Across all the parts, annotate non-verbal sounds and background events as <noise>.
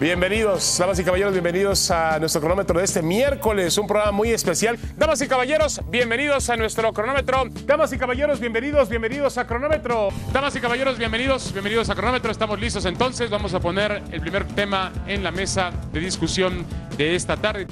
Bienvenidos, damas y caballeros, bienvenidos a nuestro cronómetro de este miércoles, un programa muy especial. Damas y caballeros, bienvenidos a nuestro cronómetro. Damas y caballeros, bienvenidos, bienvenidos a cronómetro. Damas y caballeros, bienvenidos, bienvenidos a cronómetro. Estamos listos entonces, vamos a poner el primer tema en la mesa de discusión de esta tarde.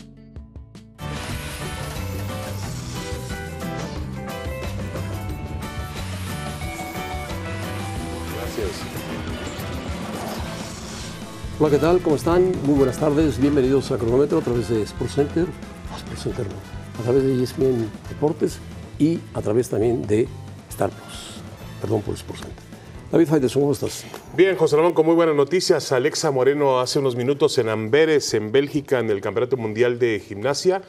Hola, ¿qué tal? ¿Cómo están? Muy buenas tardes. Bienvenidos a Cronómetro a través de Sports Center, ah, Sports Center no, a través de ESPN Deportes y a través también de Star Plus. Perdón por Sports Center. David Faitelson, ¿cómo estás? Bien, José Ramón, con muy buenas noticias. Alexa Moreno hace unos minutos en Amberes, en Bélgica, en el Campeonato Mundial de Gimnasia.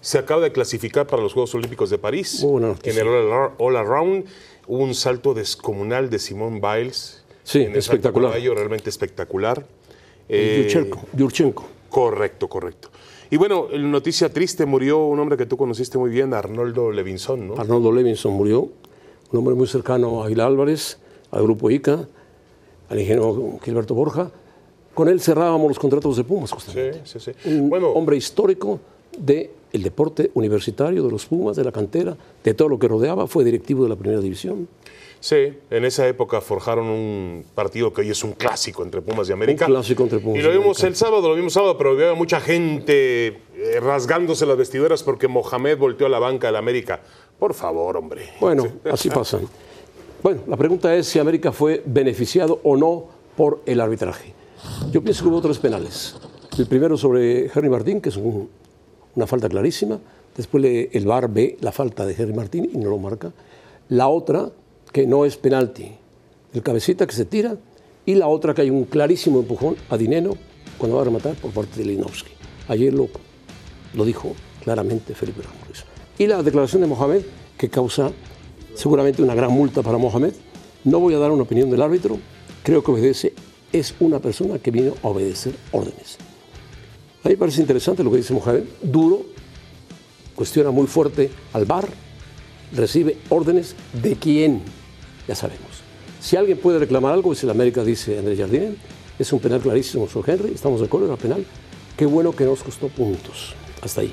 Se acaba de clasificar para los Juegos Olímpicos de París. Noticia. En el All, Around hubo un salto descomunal de Simone Biles. Sí, en el espectacular. caballo, realmente espectacular. Yurchenko. Yurchenko. Correcto, correcto. Y bueno, noticia triste, murió un hombre que tú conociste muy bien, Arnoldo Levinson, ¿no? Arnoldo Levinson murió, un hombre muy cercano a Aguilar Álvarez, al grupo ICA, al ingeniero Gilberto Borja. Con él cerrábamos los contratos de Pumas, Sí, justamente. sí, sí. Un Bueno, hombre histórico del deporte universitario, de los Pumas, de la cantera, de todo lo que rodeaba, fue directivo de la primera división. Sí, en esa época forjaron un partido que hoy es un clásico entre Pumas y América. Un clásico entre Pumas Y lo vimos América. el sábado, lo vimos sábado, pero había mucha gente eh, rasgándose las vestiduras porque Mohamed volteó a la banca del América. Por favor, hombre. Bueno, <laughs> así pasa. Bueno, la pregunta es si América fue beneficiado o no por el arbitraje. Yo pienso que hubo tres penales. El primero sobre Henry Martín, que es un- una falta clarísima. Después el VAR ve la falta de Henry Martín y no lo marca. La otra, que no es penalti, el cabecita que se tira. Y la otra, que hay un clarísimo empujón a Dineno cuando va a rematar por parte de Linowski. Ayer lo, lo dijo claramente Felipe Ramírez. Y la declaración de Mohamed, que causa seguramente una gran multa para Mohamed. No voy a dar una opinión del árbitro, creo que obedece, es una persona que vino a obedecer órdenes. A mí me parece interesante lo que dice Mohamed, duro, cuestiona muy fuerte al VAR, recibe órdenes de quién, ya sabemos. Si alguien puede reclamar algo, es el América, dice Andrés Jardine, es un penal clarísimo sobre Henry, estamos de acuerdo, era penal. Qué bueno que nos costó puntos. Hasta ahí.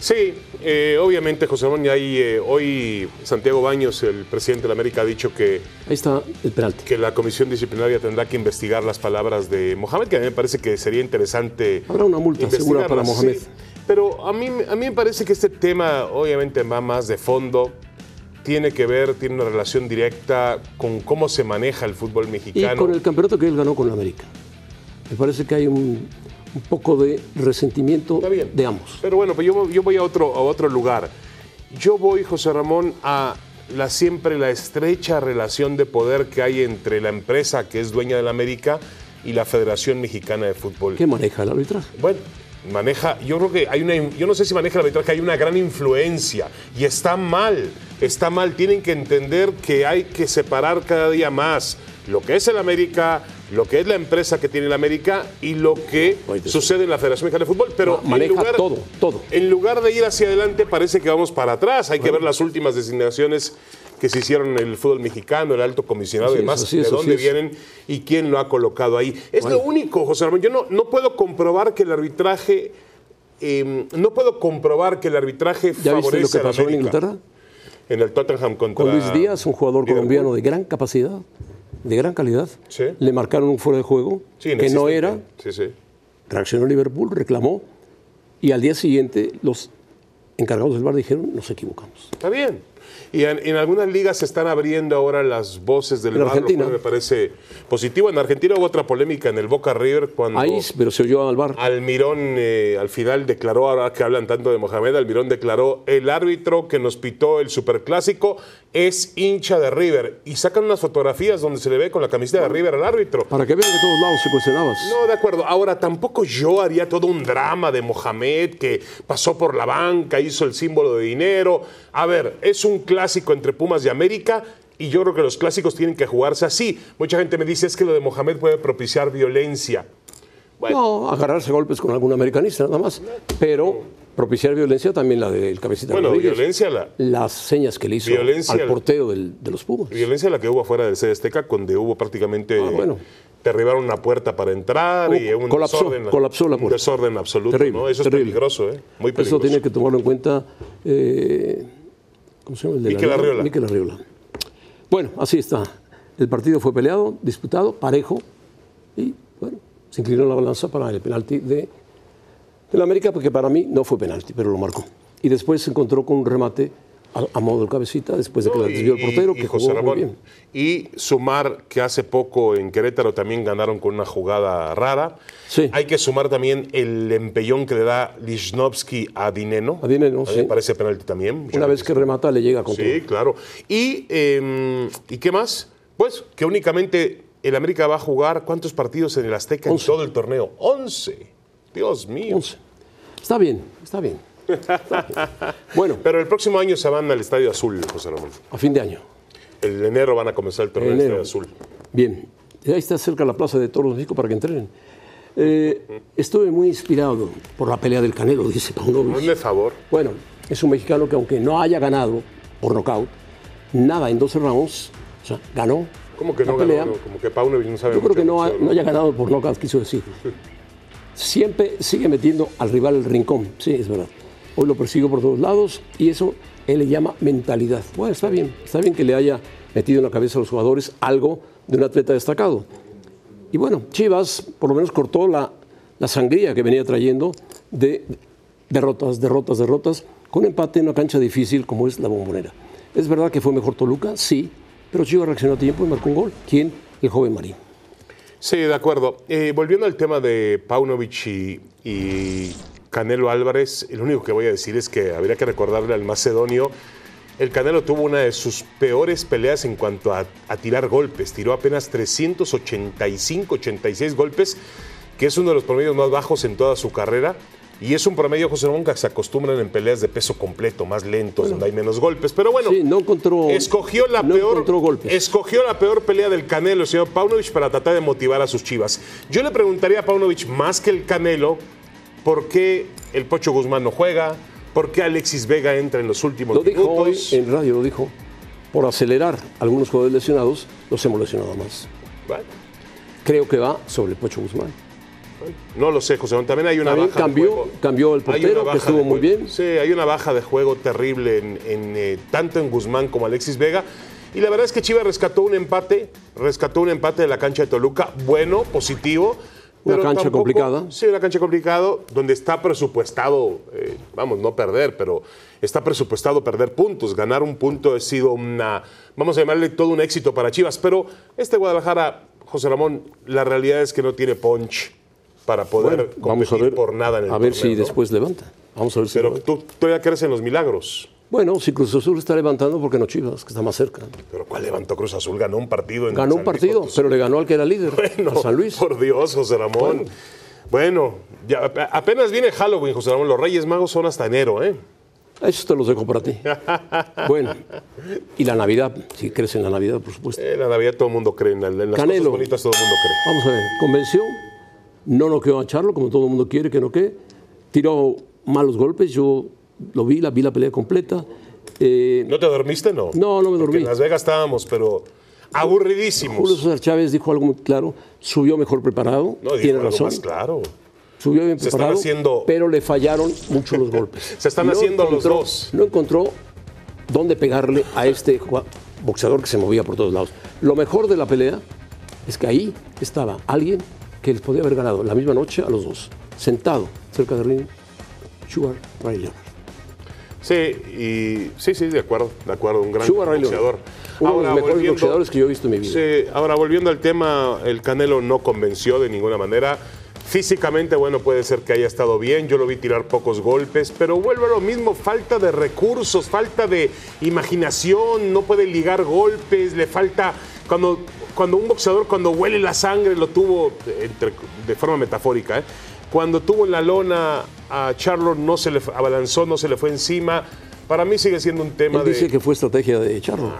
Sí, eh, obviamente, José Ramón, y ahí, eh, hoy Santiago Baños, el presidente de la América, ha dicho que, Ahí está el penalti. que la comisión disciplinaria tendrá que investigar las palabras de Mohamed, que a mí me parece que sería interesante. Habrá una multa segura para Mohamed. sí. Pero a mí, a mí me parece que este tema, obviamente, va más de fondo. Tiene que ver, tiene una relación directa con cómo se maneja el fútbol Y mexicano. con el campeonato que él ganó con la América. Me parece que hay un, un poco de resentimiento bien. de ambos. Pero bueno, pues yo, yo voy a otro, a otro lugar. Yo voy, José Ramón, a la siempre la estrecha relación de poder que hay entre la empresa que es dueña de la América y la Federación Mexicana de Fútbol. ¿Qué maneja el arbitraje? Bueno, maneja, yo creo que hay una, yo no sé si maneja el arbitraje, hay una gran influencia y está mal, está mal. Tienen que entender que hay que separar cada día más lo que es el América, lo que es la empresa que tiene el América y lo que te- sucede en la Federación Mexicana de Fútbol. Pero en lugar, todo, todo. En lugar de ir hacia adelante, parece que vamos para atrás. Hay que ver las últimas designaciones que se hicieron en el fútbol mexicano, el alto comisionado y demás, de dónde vienen y quién lo ha colocado ahí. Es lo único, José Ramón. Yo no, no puedo comprobar que el arbitraje. eh, no puedo comprobar que el arbitraje ¿Ya viste lo favorece que a la pasó en América. Inglaterra? En el Tottenham contra. Con Luis Díaz, un jugador Liverpool. colombiano de gran capacidad, de gran calidad. Sí. Le marcaron un fuera de juego Sí, que no era. Sí, sí. Reaccionó Liverpool, reclamó. Y al día siguiente los encargados del bar dijeron, nos equivocamos. Está bien. Y en, en algunas ligas se están abriendo ahora las voces del VAR, lo cual me parece positivo. En Argentina hubo otra polémica en el Boca River cuando Ahí, pero se oyó al bar. Almirón eh, al final declaró, ahora que hablan tanto de Mohamed, Almirón declaró, el árbitro que nos pitó el superclásico es hincha de River. Y sacan unas fotografías donde se le ve con la camiseta de River al árbitro. Para que vean que todos lados se cuestionabas. No, de acuerdo. Ahora, tampoco yo haría todo un drama de Mohamed que pasó por la banca, hizo el símbolo de dinero. A ver, es un clásico entre Pumas y América y yo creo que los clásicos tienen que jugarse así. Mucha gente me dice es que lo de Mohamed puede propiciar violencia. Bueno, No, agarrarse golpes con algún americanista, nada más. Pero propiciar violencia también la del cabecita bueno Rodríguez. violencia la, Las señas que le hizo Violencia al portero del- de los Pumas. violencia la que hubo afuera del CD Azteca, donde hubo prácticamente... Ah, bueno. Derribaron una puerta para entrar y Oh, un colapsó, desorden. colapsó la un puerta. desorden absoluto, Terrible, ¿no? Eso terrible. es peligroso, ¿eh? Muy peligroso. Eso tiene que tomarlo en cuenta. eh, ¿Cómo se llama el de Miquel la Liga? Arriola. Miquel Arriola. Bueno, así está. El partido fue peleado, disputado, parejo. Y bueno, se inclinó la balanza para el penalti de, de la América, porque para mí no fue penalti, pero lo marcó. Y después se encontró con un remate a, a modo del cabecita, después de que No, la desvió el portero, que José jugó muy Ramón, bien. Y sumar que hace poco en Querétaro también ganaron con una jugada rara. Sí. Hay que sumar también el empellón que le da Lichnowsky a Dineno. A Dineno, sí. Me parece penalti también. Una vez que remata, le llega con Sí, claro. Y, eh, ¿y qué más? Pues que únicamente el América va a jugar ¿cuántos partidos en el Azteca Once. en todo el torneo? 11. Dios mío. 11. Está bien, está bien. <laughs> Bueno, Pero el próximo año se van al Estadio Azul, José Ramón. a fin de año. El enero van a comenzar el torneo del. Estadio Azul. Bien, ahí está cerca la Plaza de Toros de México para que entrenen. Eh, estuve muy inspirado por la pelea del Canelo, dice Paunovic. Hazme favor. Bueno, es un mexicano que aunque no haya ganado por nocaut, nada en 12 rounds, o sea, ganó. ¿Cómo que no pelea. ganó? Como que Paunovic no sabe Yo creo que de no, ha- no haya ganado por nocaut, quiso decir. <laughs> Siempre sigue metiendo al rival el rincón, sí, es verdad. Hoy lo persigo por todos lados y eso él le llama mentalidad. Bueno, está bien, está bien que le haya metido en la cabeza a los jugadores algo de un atleta destacado. Y bueno, Chivas por lo menos cortó la, la sangría que venía trayendo de derrotas, derrotas, derrotas, con empate en una cancha difícil como es la bombonera. Es verdad que fue mejor Toluca, sí, pero Chivas reaccionó a tiempo y marcó un gol. ¿Quién? El joven Marín. Sí, de acuerdo. Eh, volviendo al tema de Paunovic y, y Canelo Álvarez, lo único que voy a decir es que habría que recordarle al macedonio, el Canelo tuvo una de sus peores peleas en cuanto a, a tirar golpes. Tiró apenas 385, 86 golpes, que es uno de los promedios más bajos en toda su carrera. Y es un promedio, José Ramón, que se acostumbran en peleas de peso completo, más lentos, donde hay menos golpes. Pero bueno, Sí, no encontró- escogió la no peor golpes. escogió la peor pelea del Canelo, el señor Paunovic, para tratar de motivar a sus chivas. Yo le preguntaría a Paunovic, más que el Canelo, ¿por qué el Pocho Guzmán no juega? ¿Por qué Alexis Vega entra en los últimos Lo dijo hoy en radio, lo dijo. Por acelerar algunos jugadores lesionados, los hemos lesionado más. Bueno, Creo que va sobre el Pocho Guzmán. no lo sé, José. También hay una También baja de juego. cambió el portero, que estuvo muy bien. Sí, hay una baja de juego terrible en, en, eh, tanto en Guzmán como Alexis Vega. Y la verdad es que Chivas rescató un empate, rescató un empate de la cancha de Toluca, bueno, positivo. Una pero cancha tampoco- complicada. Sí, una cancha complicada, donde está presupuestado, eh, vamos, no perder, pero está presupuestado perder puntos. Ganar un punto ha sido una, vamos a llamarle todo un éxito para Chivas. Pero este Guadalajara, José Ramón, la realidad es que no tiene punch para poder Vamos a ver, por nada en el a ver torneo, si ¿no? después levanta. Vamos a ver si Pero levanta. tú todavía crees en los milagros. Bueno, si Cruz Azul está levantando, porque no Chivas, que está más cerca. Pero ¿cuál levantó Cruz Azul? Ganó un partido en Ganó un San partido, pero le ganó al que era líder, Bueno, a San Luis. Por Dios, José Ramón. Bueno, ya, apenas viene Halloween, José Ramón. Los Reyes Magos son hasta enero, ¿eh? Eso te los dejo para ti. <laughs> Bueno, y la Navidad, si crees en la Navidad, por supuesto. En la Navidad todo el mundo cree, en, la- en las Canelo. cosas bonitas todo el mundo cree. Vamos a ver, convenció, no noqueó a Charlo, como todo el mundo quiere que noquee, tiró malos golpes, yo lo vi, la vi la pelea completa. Eh, ¿No te dormiste? No. No, no me Porque dormí. En Las Vegas estábamos, pero aburridísimos. Julio César Chávez dijo algo muy claro, subió mejor preparado, no, dijo tiene algo razón, más claro. subió bien Se están preparado, haciendo- pero le fallaron mucho los golpes. <laughs> Se están haciendo los dos. No encontró dónde pegarle a este boxeador que se movía por todos lados. Lo mejor de la pelea es que ahí estaba alguien que les podía haber ganado la misma noche a los dos, sentado cerca de ring, Sugar Ray Leonard. Sí, y sí, sí, de acuerdo, de acuerdo, un gran Sugar boxeador. Uno de los mejores boxeadores que yo he visto en mi vida. Sí, ahora volviendo al tema, el Canelo no convenció de ninguna manera. Físicamente, bueno, puede ser que haya estado bien, yo lo vi tirar pocos golpes, pero vuelve a lo mismo, falta de recursos, falta de imaginación, no puede ligar golpes, le falta, cuando, cuando un boxeador cuando huele la sangre, lo tuvo entre- de forma metafórica, ¿eh? cuando tuvo en la lona a Charlo no se le abalanzó, no se le fue encima, para mí sigue siendo un tema Él de... dice que fue estrategia de Charlo.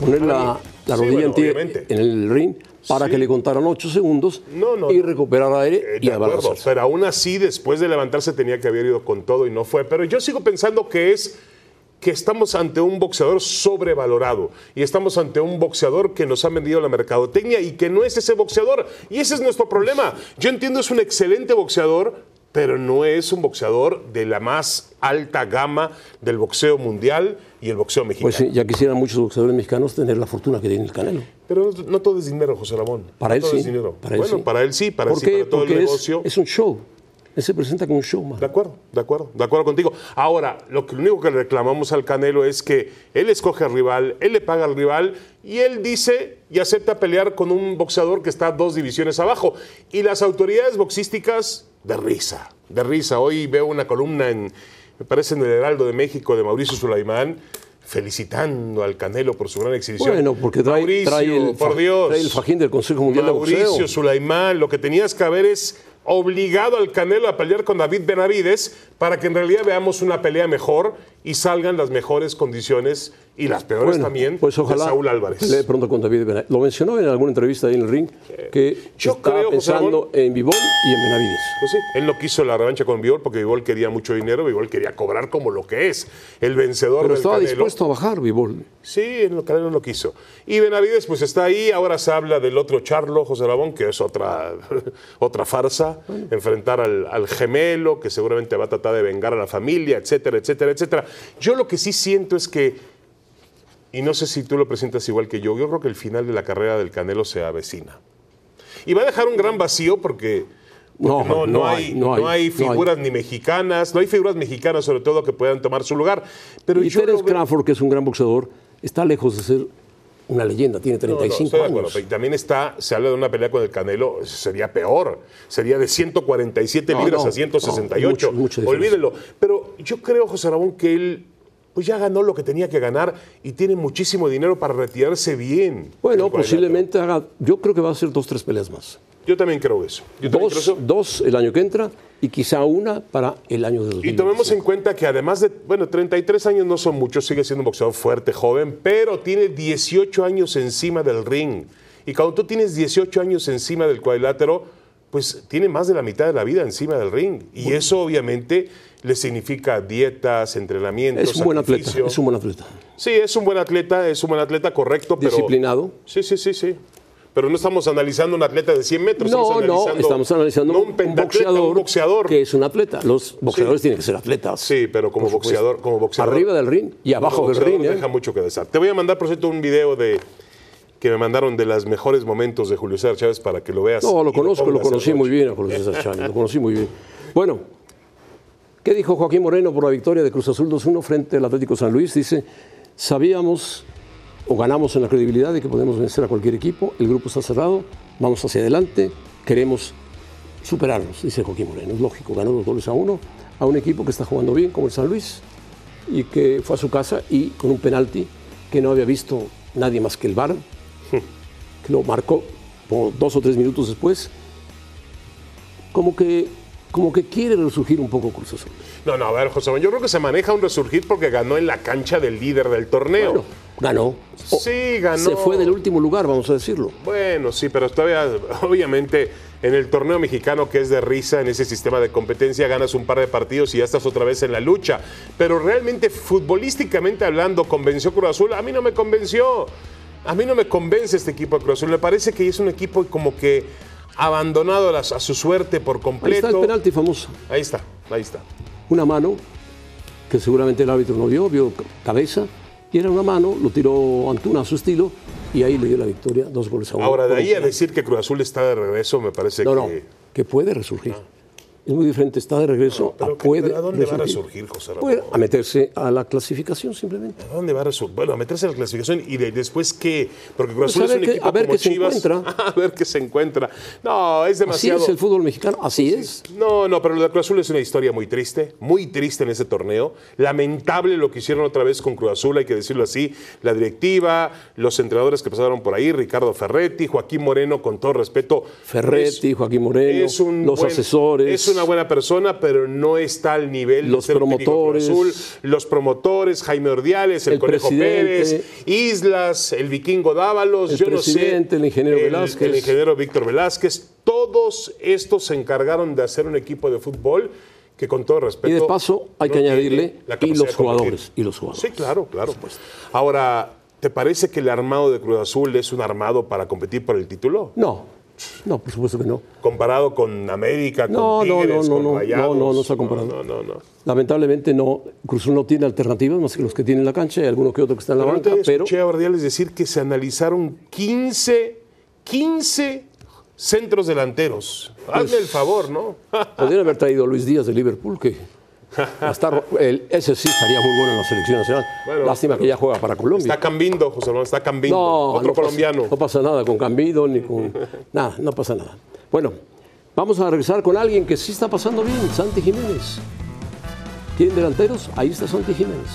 Poner la, la Sí, rodilla bueno, en, en el ring para Sí. que le contaran 8 segundos No, no, y recuperar aire Eh, y acuerdo, pero aún así después de levantarse tenía que haber ido con todo y no fue. Pero yo sigo pensando que es que estamos ante un boxeador sobrevalorado y estamos ante un boxeador que nos ha vendido la mercadotecnia y que no es ese boxeador. Y ese es nuestro problema. Yo entiendo es un excelente boxeador, pero no es un boxeador de la más alta gama del boxeo mundial y el boxeo mexicano. Pues sí, ya quisieran muchos boxeadores mexicanos tener la fortuna que tiene el Canelo. Pero no todo es dinero, José Ramón. Para No él todo sí. es dinero. Para él bueno, sí. para él sí, para él ¿Por sí, para todo Porque el es- negocio. Es, un show. Él se presenta como un showman. De acuerdo, de acuerdo, de acuerdo contigo. Ahora, lo, que, lo único que le reclamamos al Canelo es que él escoge al rival, él le paga al rival y él dice y acepta pelear con un boxeador que está dos divisiones abajo. Y las autoridades boxísticas, de risa, de risa. Hoy veo una columna en, me parece en el Heraldo de México, de Mauricio Sulaimán, felicitando al Canelo por su gran exhibición. Bueno, porque trae, Mauricio, trae el, por Dios. trae el fajín del Consejo Mundial de Mauricio Boxeo. Sulaimán, lo que tenías que haber es obligado al Canelo a pelear con David Benavides para que en realidad veamos una pelea mejor y salgan las mejores condiciones y las peores Bueno, también pues ojalá de Saúl Álvarez. pelee pronto con David Benavides. Lo mencionó en alguna entrevista ahí en el ring que yo está creo, pensando en Vivol y en Benavides. Pues sí, él no quiso la revancha con Vivol porque Vivol quería mucho dinero, Vivol quería cobrar como lo que es, el vencedor Pero del estaba Canelo. dispuesto a bajar Vivol. Sí, el Canelo no quiso. Y Benavides pues está ahí, ahora se habla del otro Charlo, José Rabón, que es otra, <laughs> otra farsa, enfrentar al, al gemelo, que seguramente va a tratar de vengar a la familia, etcétera, etcétera, etcétera. Yo lo que sí siento es que, y no sé si tú lo presentas igual que yo, yo creo que el final de la carrera del Canelo se avecina. Y va a dejar un gran vacío porque... No, no, no hay, figuras ni mexicanas, no hay figuras mexicanas sobre todo que puedan tomar su lugar. Pero Y yo Crawford, que es un gran boxeador, está lejos de ser una leyenda, tiene No, no, 35 estoy de acuerdo, años. pero también está, se habla de una pelea con el Canelo, sería peor, sería de 147 No, libras no, a 168, no, mucho, mucha diferencia. olvídenlo. Pero yo creo, José Ramón, que él pues ya ganó lo que tenía que ganar y tiene muchísimo dinero para retirarse bien. Bueno, posiblemente haga, yo creo que va a ser dos, tres peleas más. Yo también creo eso. Yo también creo Dos, eso. dos el año que entra y quizá una para el año de 2025. Y tomemos en cuenta que además de, bueno, 33 años no son muchos, sigue siendo un boxeador fuerte, joven, pero tiene 18 años encima del ring. Y cuando tú tienes 18 años encima del cuadrilátero, pues tiene más de la mitad de la vida encima del ring. Y eso obviamente le significa dietas, entrenamientos, Es un buen atleta, es un buen atleta. Sí, es un buen atleta, es un buen atleta, correcto, pero... Disciplinado. Sí, sí, sí, sí. Pero no estamos analizando un atleta de 100 metros. No, estamos no, analizando estamos analizando no un, un boxeador, un boxeador. que es un atleta. Los boxeadores tienen que ser atletas. Sí, pero como boxeador, como boxeador. Arriba del ring y abajo del ring. ¿eh? Deja mucho que desear. Te voy a mandar, por cierto, un video de que me mandaron de los mejores momentos de Julio César Chávez para que lo veas. No, lo conozco, lo en conocí muy bien a Julio César Chávez, lo conocí muy bien. Bueno, ¿qué dijo Joaquín Moreno por la victoria de Cruz Azul 2-1 frente al Atlético San Luis? Dice, sabíamos o ganamos en la credibilidad de que podemos vencer a cualquier equipo, el grupo está cerrado, vamos hacia adelante, queremos superarnos, dice Joaquín Moreno. Es lógico, ganó dos goles a uno a un equipo que está jugando bien como el San Luis y que fue a su casa y con un penalti que no había visto nadie más que el VAR, que lo marcó como dos o tres minutos después, como que, como que quiere resurgir un poco Cruz Azul. No, no, a ver, José, yo creo que se maneja un resurgir porque ganó en la cancha del líder del torneo. Bueno, ganó. Sí, ganó. Se fue del último lugar, vamos a decirlo. Bueno, sí, pero todavía, obviamente, en el torneo mexicano que es de risa, en ese sistema de competencia, ganas un par de partidos y ya estás otra vez en la lucha. Pero realmente, futbolísticamente hablando, ¿convenció Cruz Azul? A mí no me convenció. A mí no me convence este equipo de Cruz Azul. Me parece que es un equipo como que abandonado a, la- a su suerte por Ahí completo. está el penalti famoso. Ahí está, ahí está. Una mano que seguramente el árbitro no vio, vio cabeza, y era una mano, lo tiró Antuna a su estilo, y ahí le dio la victoria, dos goles a uno. Ahora, de ahí a decir que Cruz Azul está de regreso, me parece No, no, que... que puede resurgir. Es muy diferente. Está de regreso. Pero a, que- puede pero ¿a dónde va a resurgir. José Ramón? Puede a meterse a la clasificación simplemente. ¿A dónde va a resurgir? Bueno, a meterse en la clasificación y de- después qué? Porque Cruz Pues Azul a es un qué- equipo a ver como qué se encuentra. <laughs> a ver qué se encuentra. No, es Así demasiado. es el fútbol mexicano, así es. No, no, pero lo de Cruz Azul es una historia muy triste, muy triste en ese torneo. Lamentable lo que hicieron otra vez con Cruz Azul, hay que decirlo así. La directiva, los entrenadores que pasaron por ahí, Ricardo Ferretti, Joaquín Moreno, con todo respeto. Ferretti, Joaquín Moreno, los buen- asesores. Es una buena persona, pero no está al nivel Los de ser un promotores. Azul. Los promotores, Jaime Ordiales, el, El Conejo. Pérez, Islas, el Vikingo Dávalos, El yo no sé. el ingeniero Velázquez. El ingeniero Víctor Velázquez. Todos estos se encargaron de hacer un equipo de fútbol que con todo respeto. Y de paso, hay que no añadirle, la y los jugadores, y los jugadores. Sí, claro, claro. Ahora, ¿te parece que el armado de Cruz Azul es un armado para competir por el título? No, no, por supuesto que no. Comparado con América, con No, no, Tigres, no, con no, Rayados. no, no, no se ha comparado. No, no, no. Lamentablemente no, Cruz no tiene alternativas más que los que tienen en la cancha, hay alguno que otro que está en la Pero banca, pero escuché a Ordiales decir que se analizaron 15, 15 centros delanteros. Pues Hazme el favor, ¿no? <laughs> podrían haber traído a Luis Díaz de Liverpool, que el- ese sí estaría muy bueno en la selección nacional. Bueno, Lástima que ya juega para Colombia. Está Cambindo, José Manuel, está Cambindo. No, otro no pasa- colombiano. no pasa nada con Cambido ni con. <laughs> nada, no pasa nada. Bueno, vamos a regresar con alguien que sí está pasando bien, Santi Jiménez. ¿Tienen delanteros? Ahí está Santi Jiménez.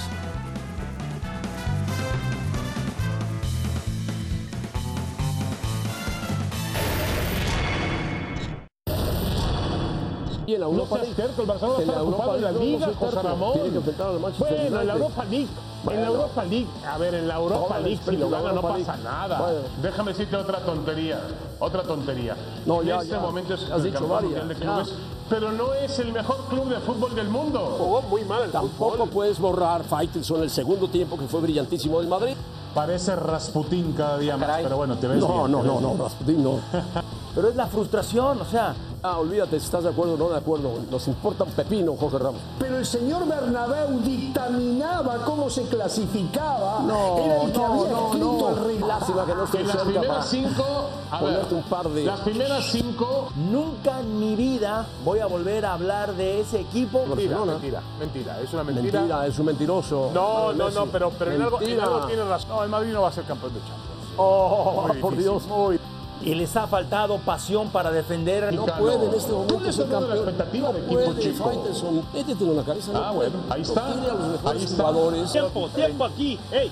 Y en la Europa seas League. terco, el Barcelona En está la Europa ocupado en la League, no, Liga, no seas José terco. Ramón. Tiene que enfrentar al Manchester Bueno, en la United. Europa League. En la Europa League. A ver, en la Europa Todo League, si lo gana no pasa League. nada. Bueno. Déjame decirte otra tontería. Otra tontería. No, en ya, este ya. momento es Has el dicho varias, de ya. clubes. Pero no es el mejor club de fútbol del mundo. Jugó muy mal el Tampoco fútbol. puedes borrar Faitelson el segundo tiempo que fue brillantísimo del Madrid. Parece Rasputín cada día más. Pero bueno, te ves No, bien, no, no, ves no, bien. Rasputín no. <laughs> Pero es la frustración, o sea, Ah, olvídate si estás de acuerdo o no de acuerdo. Nos importa un pepino, Jorge Ramos. Pero el señor Bernabéu dictaminaba cómo se clasificaba. No, Era el que no, había no, escrito no. el reglamento. Lástima que no esté En las cerca para primeras cinco, a ver, un par de... las primeras cinco, nunca en mi vida voy a volver a hablar de ese equipo. mentira, Barcelona. mentira, mentira, es una mentira. Mentira, es un mentiroso. No, no, no, pero, pero en, algo, en Mentira. algo tiene razón. No, el Madrid no va a ser campeón de Champions. Oh, Muy por difícil, Dios. muy- Y les ha faltado pasión para defender. No puede en este momento ¿Cuál es ser de la campeón. expectativa no equipo puede, chico? Faitelson. Métetelo en la cabeza. no Ah, puede. bueno, ahí No está. Tiene a los mejores Ahí está. jugadores. Tiempo, tiempo aquí. ¡Ey!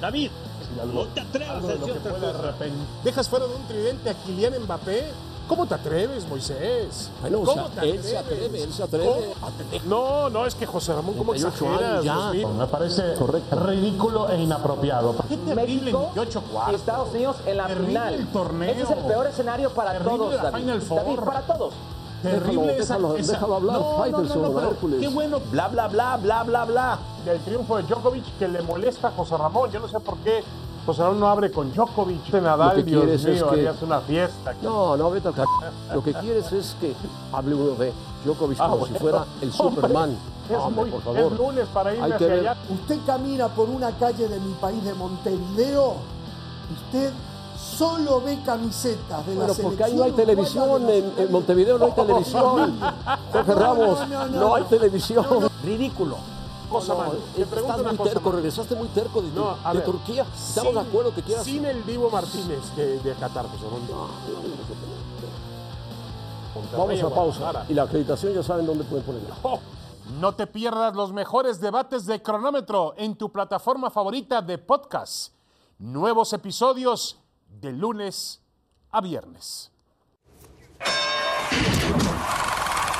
David, no te atrevas a de decir otra cosa. ¿Dejas fuera de un tridente a Kylian Mbappé? ¿Cómo te atreves, Moisés? Bueno, o ¿Cómo sea, te él se atreves? atreve, él se atreve No, no, es que José Ramón, ¿cómo 38 exageras? ya. Me parece ridículo e inapropiado. Qué terrible México 28 y cuartos. Estados Unidos en la Terrible final. el torneo. Ese es el peor escenario para Terrible todos, la David. Final Four. David, para todos. Terrible Déjalo, esa, déjalo, esa- déjalo hablar, No, no, no, Faitelson, no, pero Hércules. Qué bueno Bla, bla, bla, bla, bla, bla. El triunfo de Djokovic que le molesta a José Ramón. Yo no sé por qué José Ramón no abre con Djokovic. De Lo Nadal, que Dios quieres es mío, que- harías una fiesta. No, no, vete al car... Lo que quieres es que hable uno de Djokovic Ah, como bueno. si fuera el Superman. Es, Hombre, muy, por es lunes para irme que hacia ver- allá. Usted camina por una calle de mi país, de Montevideo, usted solo ve camisetas de la Bueno, porque ahí no hay televisión, en, la- en Montevideo no hay <laughs> televisión. Jorge Ramos, no, no, no hay televisión. Ridículo. Cosa No, es- Te pregunto estás una muy cosa. terco, regresaste muy terco de, No, a de ver, Turquía. Estamos de acuerdo que quieras. Sin el Divo Martínez de, de Qatar, José. Vamos a pausa. Y la acreditación ya saben dónde pueden ponerla. No te pierdas los mejores debates de cronómetro en tu plataforma favorita de podcast. Nuevos episodios de lunes a viernes.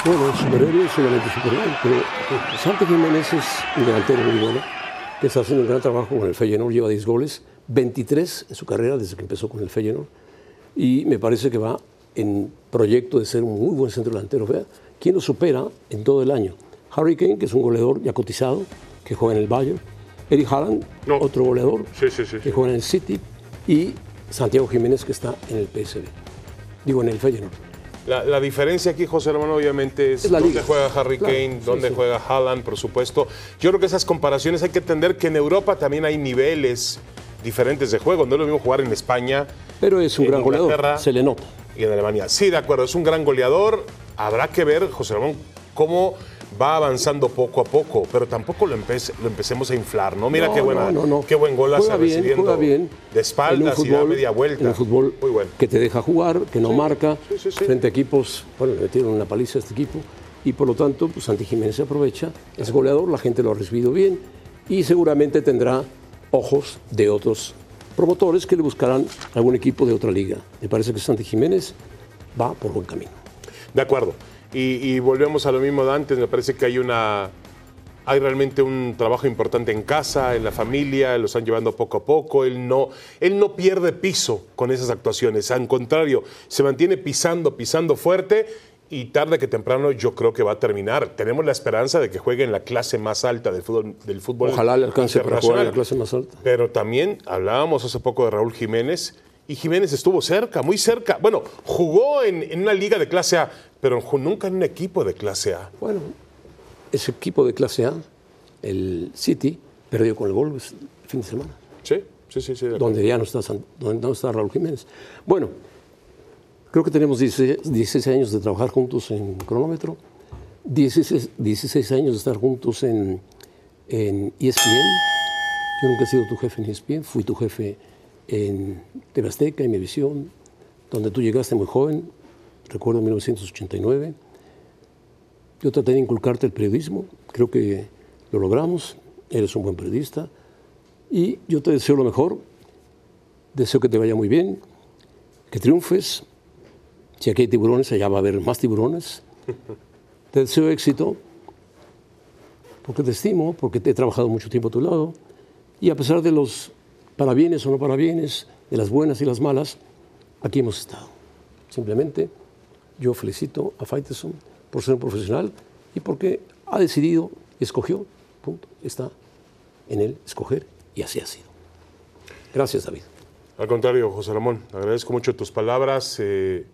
Bueno, superhéroe, solamente superhéroe, pero Santi Jiménez es un delantero muy bueno, que está haciendo un gran trabajo con el Feyenoord, lleva 10 goles, 23 en su carrera desde que empezó con el Feyenoord, y me parece que va en proyecto de ser un muy buen centro delantero. Vea, ¿quién lo supera en todo el año? Harry Kane, que es un goleador ya cotizado, que juega en el Bayern, Eric Haaland, No. otro goleador, Sí, sí, sí, que juega en el City, y Santiago Jiménez, que está en el PSV, digo, en el Feyenoord. La, la diferencia aquí, José Hermano, obviamente es, Es la dónde juega Harry Claro, Kane, dónde sí. juega Haaland, por supuesto. Yo creo que esas comparaciones hay que entender que en Europa también hay niveles diferentes de juego. No es lo mismo jugar en España Pero es un En gran Inglaterra- goleador, se le nota. y en Alemania. Sí, de acuerdo, es un gran goleador. Habrá que ver, José Ramón, cómo va avanzando poco a poco, pero tampoco lo, empece- lo empecemos a inflar, ¿no? Mira No, qué buena, no, no, no. qué buen gol hace recibiendo bien. de espaldas un y da fútbol- media vuelta. En un fútbol Muy bueno. que te deja jugar, que no marca, sí, sí, sí. frente a equipos, bueno, le metieron una paliza a este equipo, y por lo tanto, pues Santi Jiménez se aprovecha, es goleador, la gente lo ha recibido bien, y seguramente tendrá ojos de otros promotores que le buscarán algún equipo de otra liga. Me parece que Santi Jiménez va por buen camino. De acuerdo. Y, y volvemos a lo mismo de antes. Me parece que hay una. Hay realmente un trabajo importante en casa, en la familia, lo están llevando poco a poco. Él no, él no pierde piso con esas actuaciones. Al contrario, se mantiene pisando, pisando fuerte y tarde que temprano yo creo que va a terminar. Tenemos la esperanza de que juegue en la clase más alta del fútbol. Del fútbol Ojalá le alcance para jugar en la clase más alta. Pero también hablábamos hace poco de Raúl Jiménez y Jiménez estuvo cerca, muy cerca. Bueno, jugó en, en una liga de clase A, pero nunca en un equipo de clase A. Bueno, ese equipo de clase A, el City, perdió con el gol el fin de semana. Sí, sí, sí. sí donde ya no está, donde no está Raúl Jiménez. Bueno, creo que tenemos 16, 16 años de trabajar juntos en cronómetro, 16, 16 años de estar juntos en, en ESPN. Yo nunca he sido tu jefe en ESPN, fui tu jefe en TV Azteca, en Mevisión, donde tú llegaste muy joven, recuerdo 1989. Yo traté de inculcarte el periodismo, creo que lo logramos, eres un buen periodista, y yo te deseo lo mejor, deseo que te vaya muy bien, que triunfes. Si aquí hay tiburones, allá va a haber más tiburones. <laughs> Te deseo éxito, porque te estimo, porque te he trabajado mucho tiempo a tu lado. Y a pesar de los parabienes o no parabienes, de las buenas y las malas, aquí hemos estado. Simplemente yo felicito a Faiteson por ser un profesional y porque ha decidido escogió, punto, está en él escoger y así ha sido. Gracias, David. Al contrario, José Ramón, agradezco mucho tus palabras. eh,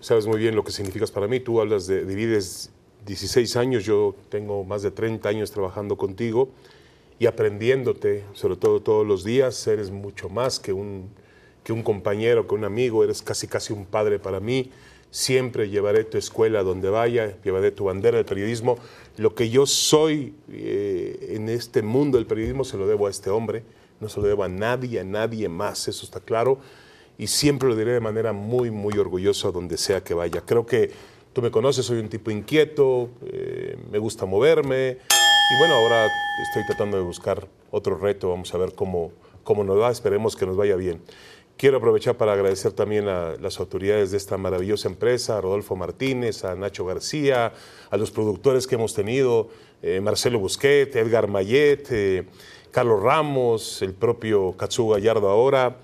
sabes muy bien lo que significas para mí. Tú hablas de, divides 16 años, yo tengo más de 30 años trabajando contigo y aprendiéndote, sobre todo todos los días. Eres mucho más que un, que un compañero, que un amigo, eres casi casi un padre para mí. Siempre llevaré tu escuela donde vaya, llevaré tu bandera del periodismo. Lo que yo soy eh, en este mundo del periodismo se lo debo a este hombre, no se lo debo a nadie, a nadie más, eso está claro. Y siempre lo diré de manera muy, muy orgullosa donde sea que vaya. Creo que tú me conoces, soy un tipo inquieto, eh, me gusta moverme. Y bueno, ahora estoy tratando de buscar otro reto, vamos a ver cómo, cómo nos va, esperemos que nos vaya bien. Quiero aprovechar para agradecer también a las autoridades de esta maravillosa empresa, a Rodolfo Martínez, a Nacho García, a los productores que hemos tenido, eh, Marcelo Busquet, Edgar Mayet, eh, Carlos Ramos, el propio Katsu Gallardo ahora,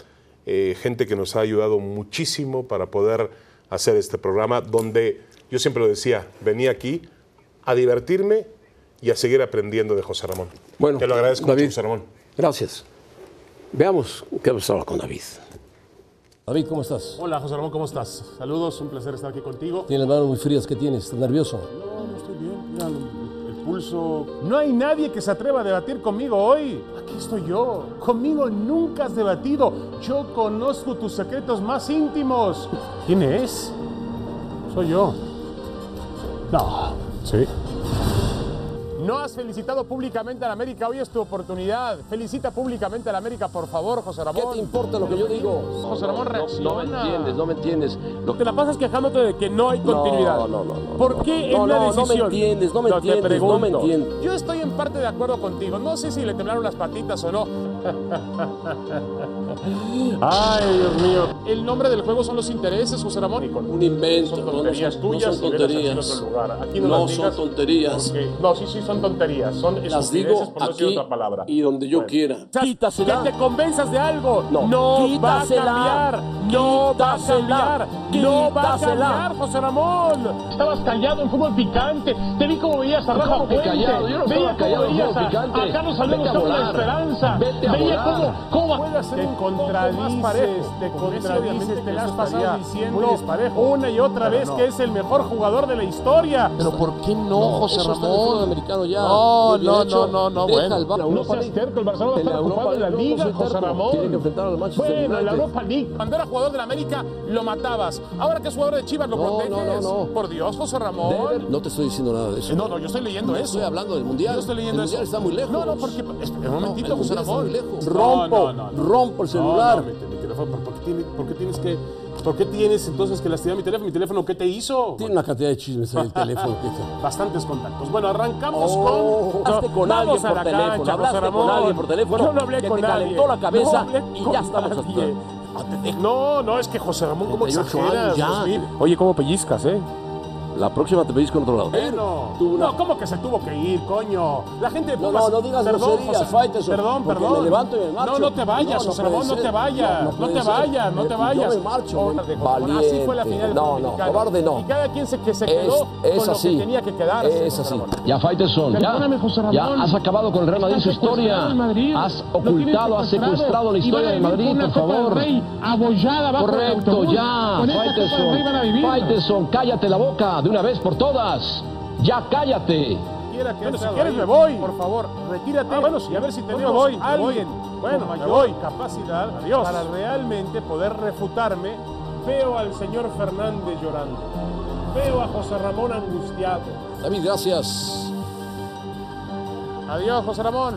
eh, gente que nos ha ayudado muchísimo para poder hacer este programa, donde yo siempre lo decía, venía aquí a divertirme y a seguir aprendiendo de José Ramón. Bueno, Te lo agradezco David. mucho, José Ramón. Gracias. Veamos qué ha pasado con David. David, ¿cómo estás? Hola, José Ramón, ¿cómo estás? Saludos, un placer estar aquí contigo. Tienes las manos muy frías, ¿qué tienes? ¿Estás nervioso? No, no estoy bien. Mira, el, el pulso. No hay nadie que se atreva a debatir conmigo hoy. Aquí estoy yo. Conmigo nunca has debatido. Yo conozco tus secretos más íntimos. ¿Quién es? Soy yo. No. Sí. No has felicitado públicamente a la América. Hoy es tu oportunidad. Felicita públicamente a la América, por favor, José Ramón. ¿Qué te importa lo que yo digo? José Ramón, No, reacciona. No, me entiendes, no me entiendes. Lo Te la pasas quejándote de que no hay continuidad. No, no, no, no, ¿Por qué no, en una no, no me decisión? entiendes, no me entiendes, no me entiendes. Yo estoy en parte de acuerdo contigo. No sé si le temblaron las patitas o no. <laughs> Ay, Dios mío. El nombre del juego son los intereses, José Ramón. Un invento, Son no, no tonterías son, no tuyas son a hacer tonterías. otro lugar. Aquí no, No las son digas tonterías. porque- No, sí, sí, son tonterías. Son Las digo por no aquí otra palabra. y donde yo Bueno. quiera. O sea, Quítasela. Que te convenzas de algo. No. No va a cambiar. No va a Quítasela. cambiar. No va a cambiar, José Ramón. Estabas callado en fútbol picante. Te vi como veías a Rafa ¿Cómo que Puente. callado? Yo no Veía cómo veías a, picante. a Carlos esperanza. Vete Veía cómo, cómo Puede hacer te un poco más contradices, parejo. te contradices, te la has pasado diciendo una y otra Pero vez no. que es el mejor jugador de la historia. Pero ¿por qué no, José Ramón? americano ya. No, no, no, no, no, Deja bueno. el No seas terco, el Barcelona está la ocupado Europa en la liga, José. Ramón. Tiene que enfrentar al Manchester Bueno, en la. Europa League. Cuando era jugador de la América lo matabas. Ahora que es jugador de Chivas, lo No, proteges. no, no, no. Por Dios, José Ramón. Deber- no te estoy diciendo nada de eso. No, no, yo estoy leyendo No eso. estoy hablando del Mundial. Yo estoy leyendo El. Mundial está muy lejos. No, no, porque. espera Un momentito, José Ramón. Rompo, no, no, no. rompo el celular. No, no, mi, mi teléfono, ¿por qué, tienes, por qué tienes que.? ¿Por qué tienes entonces que lastimar mi teléfono? ¿Mi teléfono qué te hizo? Tiene una cantidad de chismes en el teléfono. <laughs> Bastantes contactos. Bueno, arrancamos Oh, con. hablaste con Vamos alguien por teléfono, cancha, hablaste José con Ramón. alguien por teléfono Yo no hablé que con te nadie. calentó la cabeza y con ya estamos nadie. Ah. No, no, es que José Ramón, ¿cómo 38 exageras? años ya. Oye, ¿cómo pellizcas, eh? La próxima te pedís con otro lado. Bueno, Tú una- no, ¿cómo que se tuvo que ir, coño? La gente de No, Pumas... no, no digas perdón, groserías, José- Faitelson, Perdón, perdón. me levanto y me marcho. No, no te vayas, No, no José Ramón, no te vayas. No, No, no te vayas, no te Yo vayas. me marcho, Ramón, Así fue la final No, no, cobarde no. Y cada quien se, que se quedó es con lo así. que tenía que quedarse. Es José así. Ramón. Ya, Faitelson, ya, Perdóname, José Ramón. ya has acabado con el Real Madrid su historia. Has Lo ocultado, has secuestrado la historia del Madrid, por favor. Correcto, ya. Faitelson, cállate la boca de una vez por todas. Ya cállate. Bueno, si quieres ahí, me voy. Por favor, retírate. Ah, bueno, sí. y a ver si tenemos voy, alguien voy. bueno, Me mayor voy. capacidad Adiós. para realmente poder refutarme. Veo al señor Fernández llorando. Veo a José Ramón angustiado. David, gracias. Adiós, José Ramón.